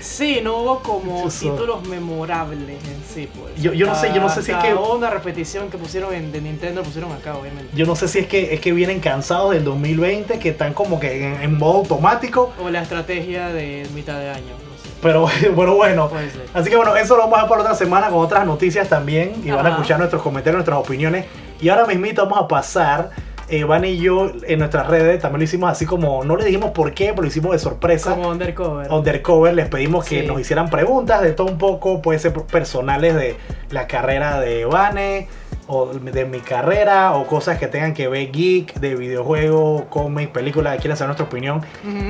Sí, no hubo como Eso. títulos memorables en sí, pues. Yo- yo no sé- yo no sé si es que- una repetición que pusieron en, de Nintendo, pusieron acá, obviamente. Yo no sé si es que es que vienen cansados del 2020, que están como que en, en modo automático. O la estrategia de mitad de año, no sé. Pero bueno, bueno. Así que bueno, eso lo vamos a ver para otra semana con otras noticias también. Y van a escuchar nuestros comentarios, nuestras opiniones. Y ahora mismito vamos a pasar, eh, Van y yo, en nuestras redes, también lo hicimos así como, no le dijimos por qué, pero lo hicimos de sorpresa. Como undercover. Undercover, les pedimos que Sí. nos hicieran preguntas de todo un poco, puede ser personales de la carrera de Vane, o de mi carrera, o cosas que tengan que ver geek, de videojuegos, cómics, películas, que quieran saber nuestra opinión.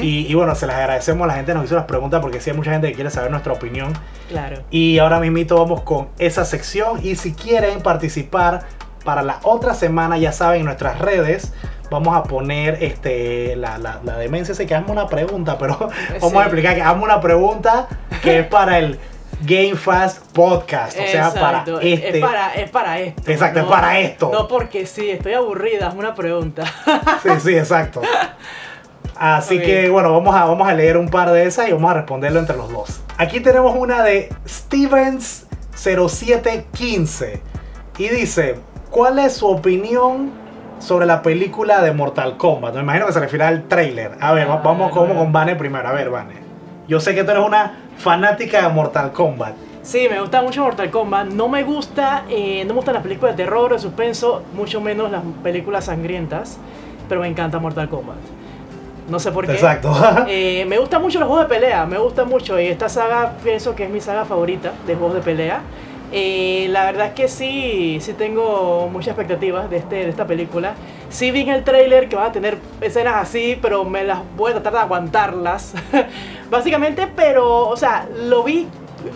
Y, y bueno, se las agradecemos a la gente que nos hizo las preguntas porque sí hay mucha gente que quiere saber nuestra opinión. Claro. Y ahora mismito vamos con esa sección y si quieren participar para la otra semana, ya saben, en nuestras redes vamos a poner este la, la, la demencia, sé que hazme una pregunta, pero vamos Sí. a explicar que hazme una pregunta que es para el Game Fast Podcast, o sea, para este... Es para, es para esto. Exacto, es para esto. No porque sí, estoy aburrida, es una pregunta. Sí, sí, exacto. Así que bueno, vamos a, vamos a leer un par de esas y vamos a responderlo entre los dos. Aquí tenemos una de Stevens0715 y dice, ¿cuál es su opinión sobre la película de Mortal Kombat? Me imagino que se refiere al trailer. A ver, Ah, vamos como con Vane primero. A ver, Vane. Yo sé que tú eres una fanática de Mortal Kombat. Sí, me gusta mucho Mortal Kombat. No me gusta, eh, no me gustan las películas de terror de suspenso, mucho menos las películas sangrientas. Pero me encanta Mortal Kombat. No sé por qué. Exacto. Eh, me gustan mucho los juegos de pelea, me gusta mucho. Y esta saga pienso que es mi saga favorita de juegos de pelea. La verdad es que sí, sí tengo muchas expectativas de, este, de esta película. Sí vi en el trailer que van a tener escenas así, pero me las voy a tratar de aguantarlas. Básicamente, pero, o sea, lo vi,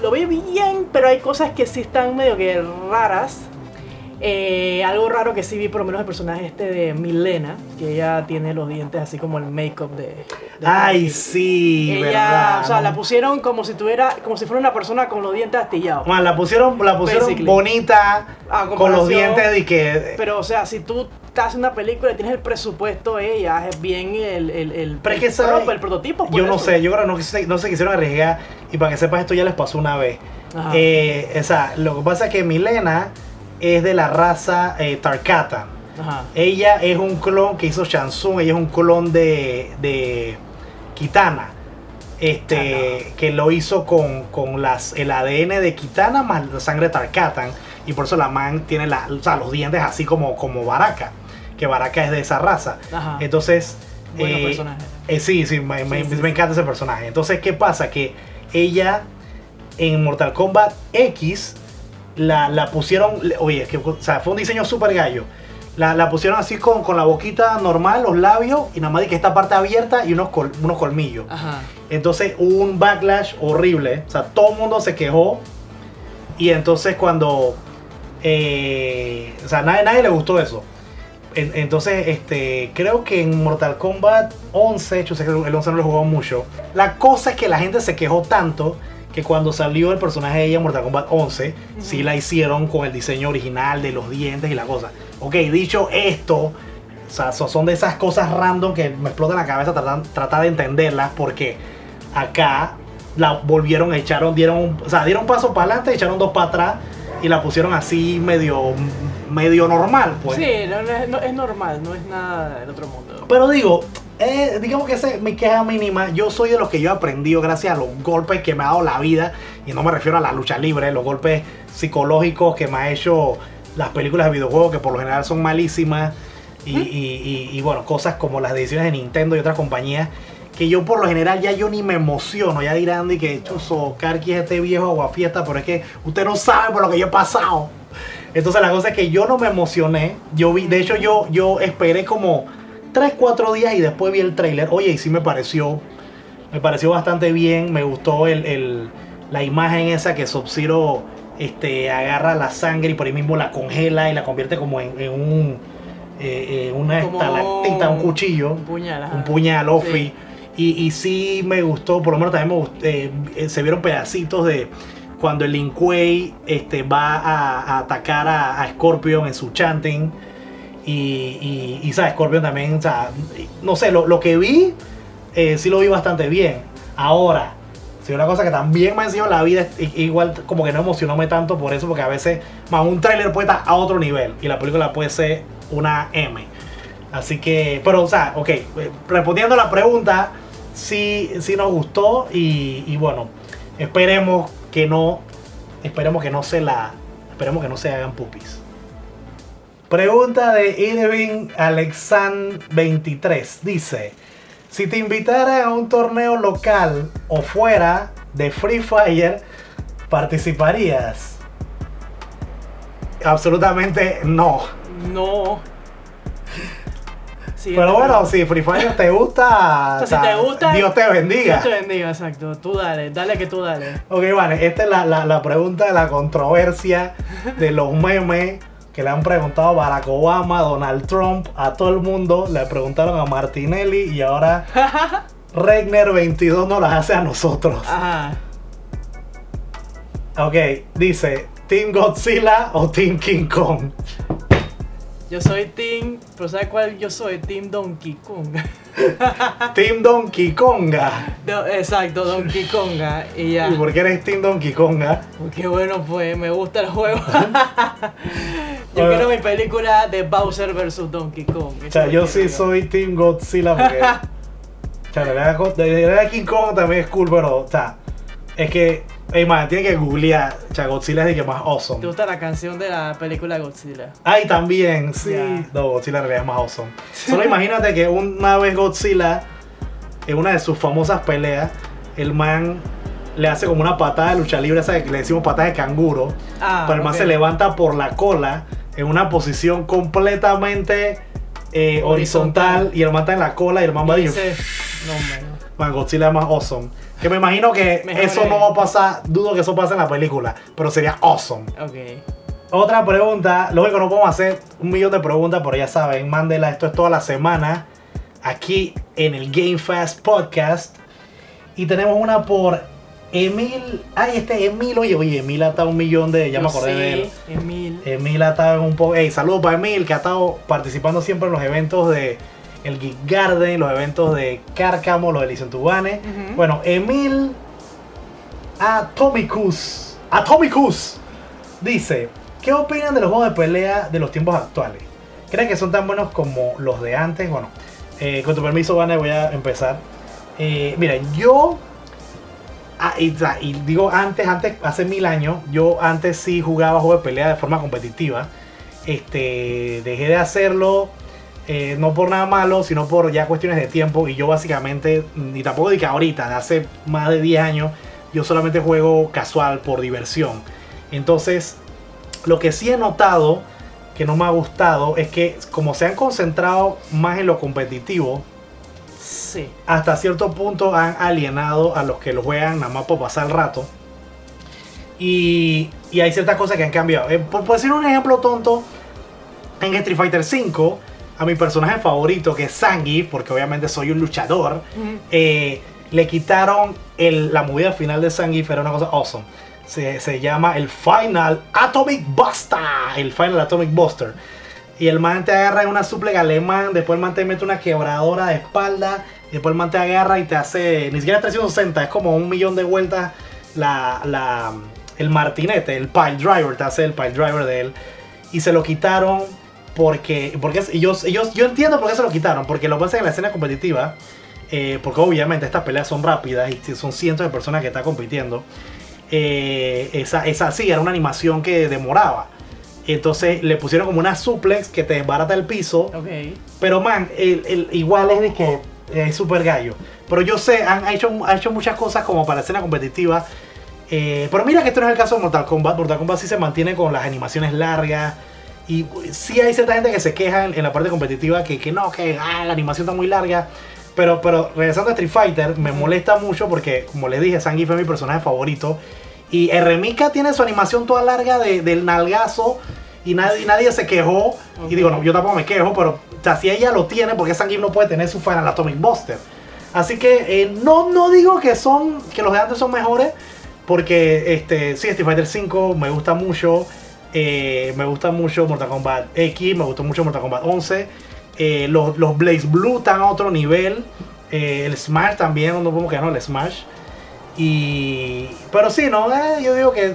lo vi bien, pero hay cosas que sí están medio que raras. Eh, algo raro que sí vi, por lo menos el personaje este de Milena, que ella tiene los dientes así como el make-up de, de Ay, sí, ella, verdad. o sea, la pusieron como si tuviera, como si fuera una persona con los dientes astillados. Man, la pusieron, la pusieron Basically. bonita, con los dientes y que... Pero, o sea, si tú estás haciendo una película y tienes el presupuesto, ella es bien el, el, el, Pero es que el, sabe- el prototipo. por Yo no sé, yo creo que no, se- no se quisieron arriesgar y para que sepas esto ya les pasó una vez. Eh, o sea, lo que pasa es que Milena es de la raza eh, Tarkatan. Ajá. Ella es un clon que hizo Shansung, ella es un clon de, de Kitana. Este, que lo hizo con, con las, el ADN de Kitana más la sangre de Tarkatan. Y por eso la man tiene la- o sea, los dientes así como, como Baraka. Que Baraka es de esa raza. Ajá. Entonces. Bueno eh, personaje. eh, sí, sí, me, me- Sí, sí, me sí. encanta ese personaje. Entonces, ¿qué pasa? Que ella en Mortal Kombat X la, la pusieron, oye, que, o sea, fue un diseño súper gallo. La, la pusieron así con, con la boquita normal, los labios, y nada más que esta parte abierta y unos, col- unos colmillos. Ajá. Entonces hubo un backlash horrible. O sea, todo el mundo se quejó. Y entonces cuando... eh, o sea, nadie, nadie le gustó eso. En- entonces, este, creo que en Mortal Kombat 11, yo sé que el 11 no lo jugado mucho. La cosa es que la gente se quejó tanto que cuando salió el personaje de ella en Mortal Kombat 11, sí la hicieron con el diseño original de los dientes y la cosa. Ok, dicho esto, o sea, so- son de esas cosas random que me explotan la cabeza tratar, tratar de entenderlas porque acá la volvieron, echaron, dieron, un- o sea, dieron paso para adelante, echaron dos para atrás y la pusieron así medio, medio normal, pues. Sí, no- es normal, no es nada del otro mundo. Pero digo, Eh, digamos que esa es mi queja mínima. Yo soy de los que yo he aprendido gracias a los golpes que me ha dado la vida. Y no me refiero a la lucha libre, los golpes psicológicos que me ha hecho las películas de videojuegos, que por lo general son malísimas. Y, y- y- y, bueno, cosas como las decisiones de Nintendo y otras compañías. Que yo por lo general ya yo ni me emociono. Ya dirán de que chuzo, Karki es este viejo aguafiesta, pero es que usted no sabe por lo que yo he pasado. Entonces la cosa es que yo no me emocioné. Yo vi, de hecho yo, yo esperé como 3, 4 días y después vi el trailer. Oye, y sí me pareció. Me pareció bastante bien. Me gustó el, el- la imagen esa que Sub-Zero este, agarra la sangre y por ahí mismo la congela y la convierte como en, en un eh, eh, una Como estalactita, un cuchillo. Un puñal. Un puñal, Ofi. Sí. Y, y sí me gustó, por lo menos también me gustó, eh, eh, se vieron pedacitos de cuando el Lin Kuei este, va a, a atacar a, a Scorpion en su chanting. Y, ¿sabes? Scorpion también, o sea, no sé, lo, lo que vi, eh, sí lo vi bastante bien. Ahora, si una cosa que también me ha enseñado la vida, igual como que no emocionóme tanto por eso, porque a veces, más un tráiler puede estar a otro nivel y la película puede ser una M. Así que, pero, o sea, ok, eh, respondiendo a la pregunta, sí, sí nos gustó y, y bueno, esperemos que no, esperemos que no se la, esperemos que no se hagan pupis. Pregunta de Irving Alexan 23 dice, si te invitaran a un torneo local o fuera de Free Fire, ¿participarías? Absolutamente no. No. Sí, Pero no. bueno, si Free Fire te gusta, O sea, si te gusta, Dios te bendiga. Dios te bendiga, exacto. Tú dale, dale que tú dale. Ok, vale, esta es la, la- la pregunta de la controversia de los memes que le han preguntado a Barack Obama, a Donald Trump, a todo el mundo. Le preguntaron a Martinelli y ahora Regner 22 nos las hace a nosotros. Ajá. Ok, dice, ¿Team Godzilla o Team King Kong? Yo soy Team. Pero ¿sabes cuál yo soy? Team Donkey Kong. Team Donkey Konga. Do- exacto, Donkey Konga. Y ya. ¿Y por qué eres Team Donkey Konga? Porque bueno, pues me gusta el juego. yo Bueno. quiero mi película de Bowser vs Donkey Kong. O sea, yo sí soy Team Godzilla porque. o sea, de verdad King Kong también es cool, pero, o sea, es que. Ey, man, tiene que googlear. O sea, Godzilla es de que más ¿Te awesome. gusta la canción de la película Godzilla? Ay, también, sí. No, Godzilla en realidad es más awesome. Solo imagínate que una vez Godzilla, en una de sus famosas peleas, el man le hace como una patada de lucha libre. Que le decimos patada de canguro. Ah, pero el man se levanta por la cola en una posición completamente eh, horizontal. Horizontal. y el man está en la cola y el man va a decir, no, menos. Man, Godzilla es más awesome. Que me imagino que Mejor eso es. no va a pasar, dudo que eso pase en la película, pero sería awesome. Ok. Otra pregunta, lógico no podemos hacer un millón de preguntas, pero ya saben, mándela, esto es toda la semana aquí en el Game Fast Podcast. Y tenemos una por Emil, ay este Emil, oye, oye, Emil ha estado un millón de, ya me acordé sí, de él. Emil. Emil ha estado un poco. Hey, saludos para Emil, que ha estado participando siempre en los eventos de el Geek Garden, los eventos de Cárcamo, los de Licentubane. Bueno, Emil Atomicus. Atomicus dice: ¿Qué opinan de los juegos de pelea de los tiempos actuales? ¿Creen que son tan buenos como los de antes? Bueno, eh, con tu permiso, Vane, voy a empezar. Eh, mira, yo Ah, y digo antes, antes, hace mil años, yo antes sí jugaba juegos de pelea de forma competitiva. Este, dejé de hacerlo, eh, no por nada malo, sino por ya cuestiones de tiempo. Y yo básicamente, ni tampoco de que ahorita, de hace más de 10 años, yo solamente juego casual por diversión. Entonces, lo que sí he notado que no me ha gustado es que como se han concentrado más en lo competitivo, Sí. hasta cierto punto han alienado a los que lo juegan nada más por pasar el rato. Y, y hay ciertas cosas que han cambiado. Eh, por, por decir un ejemplo tonto, en Street Fighter V, a mi personaje favorito, que es Zangief, porque obviamente soy un luchador, eh, le quitaron el- la movida final de Zangief, era una cosa awesome. Se, se llama el Final Atomic Buster. El Final Atomic Buster. Y el man te agarra en una suplex alemán, después el man te mete una quebradora de espalda, después el man te agarra y te hace, ni siquiera 360, es como un millón de vueltas la, la- el martinete, el pile driver, te hace el pile driver de él. Y se lo quitaron porque, porque ellos, ellos, yo entiendo por qué se lo quitaron, porque lo que pasa es que en la escena competitiva, eh, porque obviamente estas peleas son rápidas y son cientos de personas que están compitiendo, eh, esa, esa sí, era una animación que demoraba. Entonces le pusieron como una suplex que te desbarata el piso. Pero man, el, el- igual es de que es súper gallo. Pero yo sé, han hecho, han hecho muchas cosas como para escena competitiva. Eh, pero mira que esto no es el caso de Mortal Kombat. Mortal Kombat sí se mantiene con las animaciones largas. Y sí hay cierta gente que se queja en, en la parte competitiva que, que no, que ah, la animación está muy larga. Pero, pero regresando a Street Fighter, me molesta mucho porque, como les dije, Zangief es mi personaje favorito. Y Eremika tiene su animación toda larga de- del nalgazo. Y nadie, nadie se quejó. Y digo, no, yo tampoco me quejo, pero o sea, si ella lo tiene, porque Zangief no puede tener su Final Atomic Buster? Así que eh, no, no digo que son que los de antes son mejores, porque este, sí, Street Fighter 5 me gusta mucho. Eh, me gusta mucho Mortal Kombat X, me gustó mucho Mortal Kombat 11. eh, los, los Blaze Blue están a otro nivel. eh, el Smash también, no podemos quedar, ¿no? El Smash. Y. Pero sí, no, yo digo que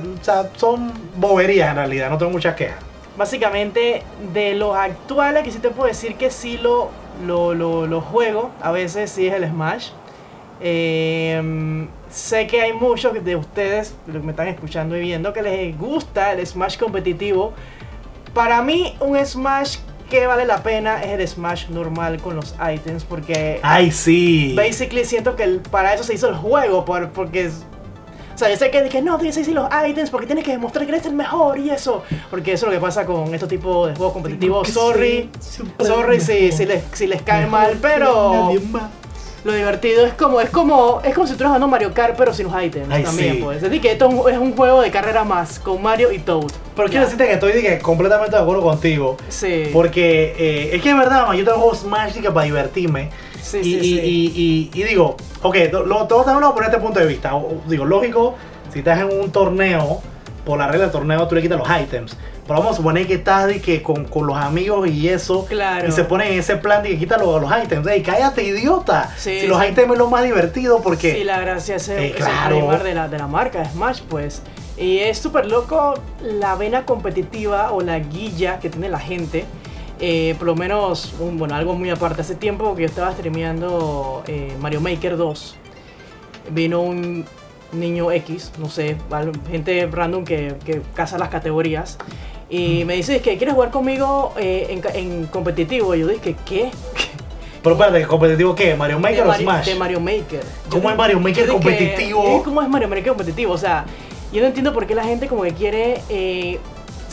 son boberías en realidad, no tengo muchas quejas. Básicamente, de los actuales, que sí te puedo decir que sí lo, lo, lo, lo juego. A veces sí es el Smash. Eh, sé que hay muchos de ustedes, los que me están escuchando y viendo, que les gusta el Smash competitivo. Para mí, un Smash que vale la pena es el Smash normal con los items. Porque Ay, sí. basically siento que el- para eso se hizo el juego. por- porque es- o sea, yo sé que dije, no, tienes que decir los items porque tienes que demostrar que eres el mejor y eso. Porque eso es lo que pasa con estos tipos de juegos competitivos. Sorry, sorry si, si, les, si les cae mal, pero lo divertido es como, es como, es como si estuvieras jugando Mario Kart, pero sin los items Ay, también, sí. pues. Es decir, que esto es un- juego de carrera más, con Mario y Toad. Pero quiero decirte que estoy dije, completamente de acuerdo contigo. Sí. Porque eh, es que es verdad, man, yo tengo juegos dije, para divertirme. Sí, y, sí, y, y- y- digo, ok, lo, todo también lo voy a poner este punto de vista. Digo, lógico, si estás en un torneo, por la regla del torneo tú le quitas los items. Pero vamos a suponer que estás de que con, con los amigos y eso. Claro. Y se ponen en ese plan de que quita los, los items. Ey, cállate, idiota. Sí, si los sí. items es lo más divertido porque. Sí, la gracia es el, Eh, el de la, de la marca Smash, pues. Y es súper loco la vena competitiva o la guilla que tiene la gente. Eh, por lo menos, un- bueno, algo muy aparte. Hace tiempo que yo estaba streameando eh, Mario Maker 2. Vino un niño X, no sé, gente random que, que caza las categorías. Y me dice, que ¿quieres jugar conmigo eh, en, en competitivo? Y yo dije, ¿qué? Pero espérate, ¿competitivo qué? ¿Mario Maker de, o Mario, Smash? de Mario Maker. ¿Cómo Yo es Mario Maker competitivo? eh, ¿Cómo es Mario Maker competitivo? O sea, yo no entiendo por qué la gente como que quiere... eh,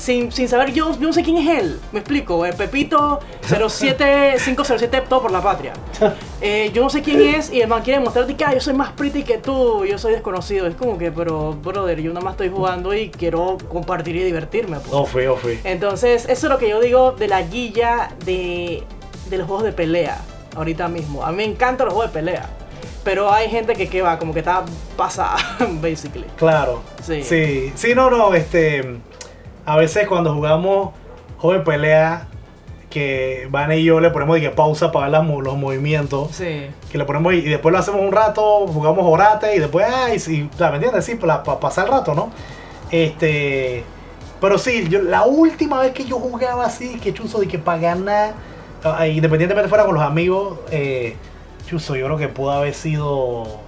sin, sin saber, yo, yo no sé quién es él. Me explico. El Pepito 07507 todo por la patria. Eh, yo no sé quién es y el man quiere mostrarte que ah, yo soy más pretty que tú, yo soy desconocido. Es como que, pero, brother, yo nada más estoy jugando y quiero compartir y divertirme. Pues. Oh, fui, oh, fui. Entonces, eso es lo que yo digo de la guilla de, de los juegos de pelea ahorita mismo. A mí me encantan los juegos de pelea. Pero hay gente que, que va, como que está pasada, basically. Claro. Sí. Sí, sí, no, no, este. A veces cuando jugamos de pelea, que Van y yo le ponemos de que pausa para ver las los movimientos. Sí. Que le ponemos y después lo hacemos un rato, jugamos orate y después, ay, sí, ¿me entiendes? Sí, para, para pasar el rato, ¿no? Este. Pero sí, yo, la última vez que yo jugaba así, que chuzo, de que para ganar, ah, independientemente fuera con los amigos, eh, chuzo, yo creo que pudo haber sido.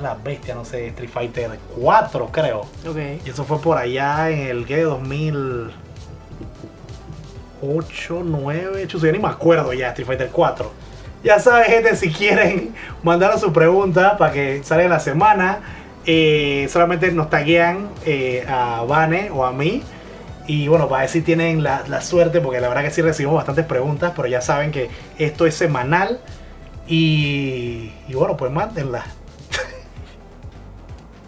La bestia, no sé, Street Fighter 4, creo. Ok. Y eso fue por allá en el que 2008, 9, chuzo, ya ni me acuerdo ya, Street Fighter 4. Ya sabes, gente, si quieren mandar su pregunta para que salga la semana, eh, solamente nos taguean eh, a Vane o a mí. Y bueno, para ver si tienen la, la suerte, porque la verdad que sí recibimos bastantes preguntas, pero ya saben que esto es semanal. Y, y bueno, pues mándenla.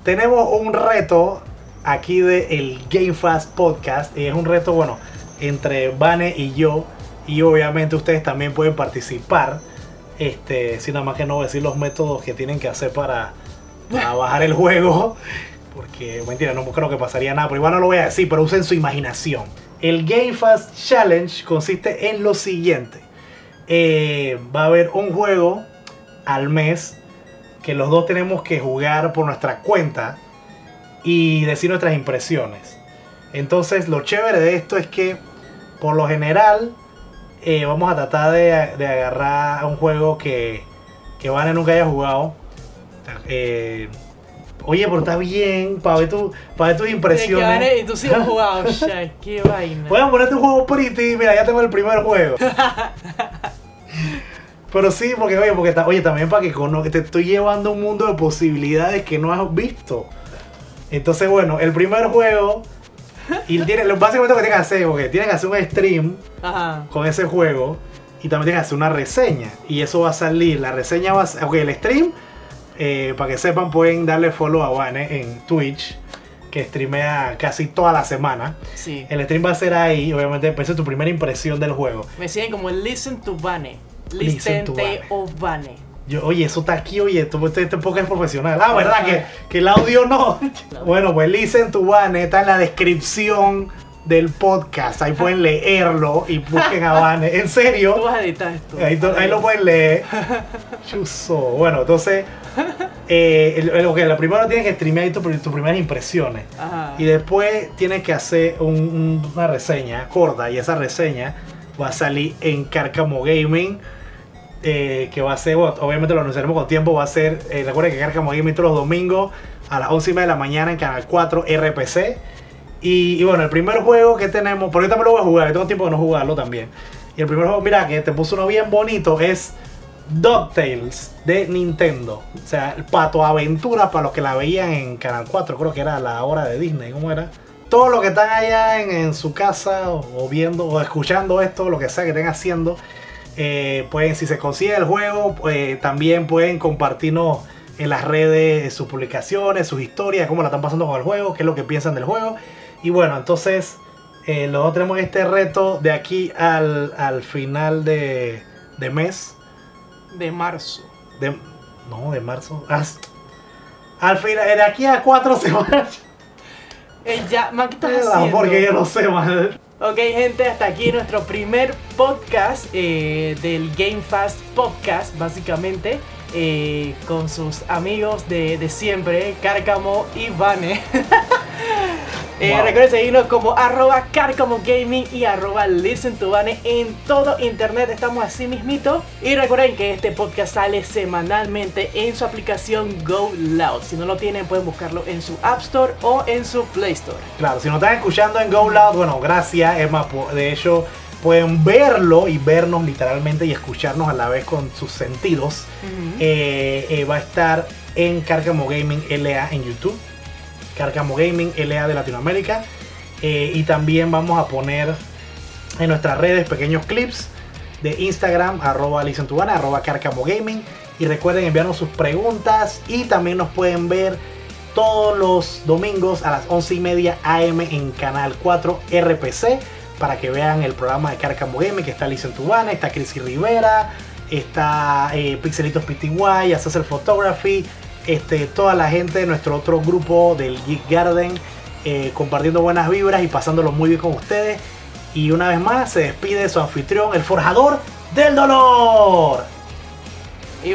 Tenemos un reto aquí de el Game Fast Podcast. Y es un reto, bueno, entre Vane y yo. Y obviamente ustedes también pueden participar. Este, sin nada más que no decir los métodos que tienen que hacer para, para bajar el juego. Porque, mentira, no creo que pasaría nada. Pero igual no lo voy a decir, pero usen su imaginación. El Game Fast Challenge consiste en lo siguiente. Eh, va a haber un juego al mes que los dos tenemos que jugar por nuestra cuenta y decir nuestras impresiones. Entonces, lo chévere de esto es que por lo general, eh, vamos a tratar de, de agarrar un juego que, que Vane nunca haya jugado. Eh, oye, pero está bien, para ver, tu, para ver tus Que impresiones. vale, y tú sí has jugado, qué vaina. Voy a ponerte un juego pretty, mira, ya tengo el primer juego. Pero sí, porque oye, porque oye, también para que conozcas, te estoy llevando a un mundo de posibilidades que no has visto. Entonces, bueno, el primer juego, y tiene, lo básicamente lo que tienes que hacer, porque tienes que hacer un stream Ajá. con ese juego y también tienes que hacer una reseña. Y eso va a salir, la reseña va a ok, el stream, eh, para que sepan, pueden darle follow a Vane en Twitch, que streamea casi toda la semana. Sí. El stream va a ser ahí, obviamente, pues esa es tu primera impresión del juego. Me siguen como Listen to Bane. Bane. Bane. Yo, oye, eso está aquí, oye, esto, este, este podcast es profesional. Ah, ¿verdad? Que, que el audio no. Bueno, pues Listen to Vane está en la descripción del podcast. Ahí pueden leerlo y busquen a Vane. En Tú serio, vas a editar esto. ahí, lo pueden leer. Chuso. Bueno, entonces, eh, el- el- ok, lo primero tienes que streamear tu- tus primeras impresiones. Ajá. Y después tienes que hacer un- un- una reseña corta y esa reseña va a salir en Cárcamo Gaming. Eh, que va a ser, obviamente lo anunciaremos con tiempo, va a ser, eh, recuerden que Cárcamo Gaming todos los domingos a las 11 y media de la mañana en Canal 4 RPC. Y, y bueno, el primer juego que tenemos, porque yo también lo voy a jugar, yo tengo tiempo de no jugarlo también. Y el primer juego, mira, que te puso uno bien bonito, es DuckTales de Nintendo. O sea, el Pato Aventura para los que la veían en Canal 4, creo que era la hora de Disney, ¿cómo era? Todos los que están allá en, en su casa o, o viendo o escuchando esto, lo que sea que estén haciendo, eh, pueden, si se consigue el juego, pues, también pueden compartirnos en las redes sus publicaciones, sus historias, cómo la están pasando con el juego, qué es lo que piensan del juego. Y bueno, entonces, eh, luego tenemos este reto de aquí al, al final de, de mes. De marzo. De, no, de marzo. Ah, al final, de aquí a cuatro semanas. Eh, ya, man, ¿qué estás haciendo? Porque yo no sé, man. Ok, gente, hasta aquí nuestro primer podcast eh, del Game Fast Podcast, básicamente, eh, con sus amigos de, de siempre, Cárcamo y Vane. Eh, Wow. Recuerden seguirnos como arroba Cárcamo Gaming y arroba Listen to en todo internet, estamos así mismito. Y recuerden que este podcast sale semanalmente en su aplicación Go Loud. Si no lo tienen, pueden buscarlo en su App Store o en su Play Store. Claro, si nos están escuchando en Go Loud, bueno, gracias. Po- de hecho, pueden verlo y vernos literalmente y escucharnos a la vez con sus sentidos. Eh, eh, va a estar en Cárcamo Gaming LA en YouTube. Cárcamo Gaming LA de Latinoamérica. Eh, y también vamos a poner en nuestras redes pequeños clips de Instagram, arroba licentubana, arroba Cárcamo Gaming. Y recuerden enviarnos sus preguntas y también nos pueden ver todos los domingos a las 11 y media AM en Canal 4 RPC para que vean el programa de Cárcamo Gaming que está Licentubana, está Crisy Rivera, está eh, Pixelitos PTY, Assessor Photography, este, toda la gente de nuestro otro grupo del Geek Garden eh, compartiendo buenas vibras y pasándolo muy bien con ustedes. Y una vez más se despide su anfitrión, el forjador del dolor. Y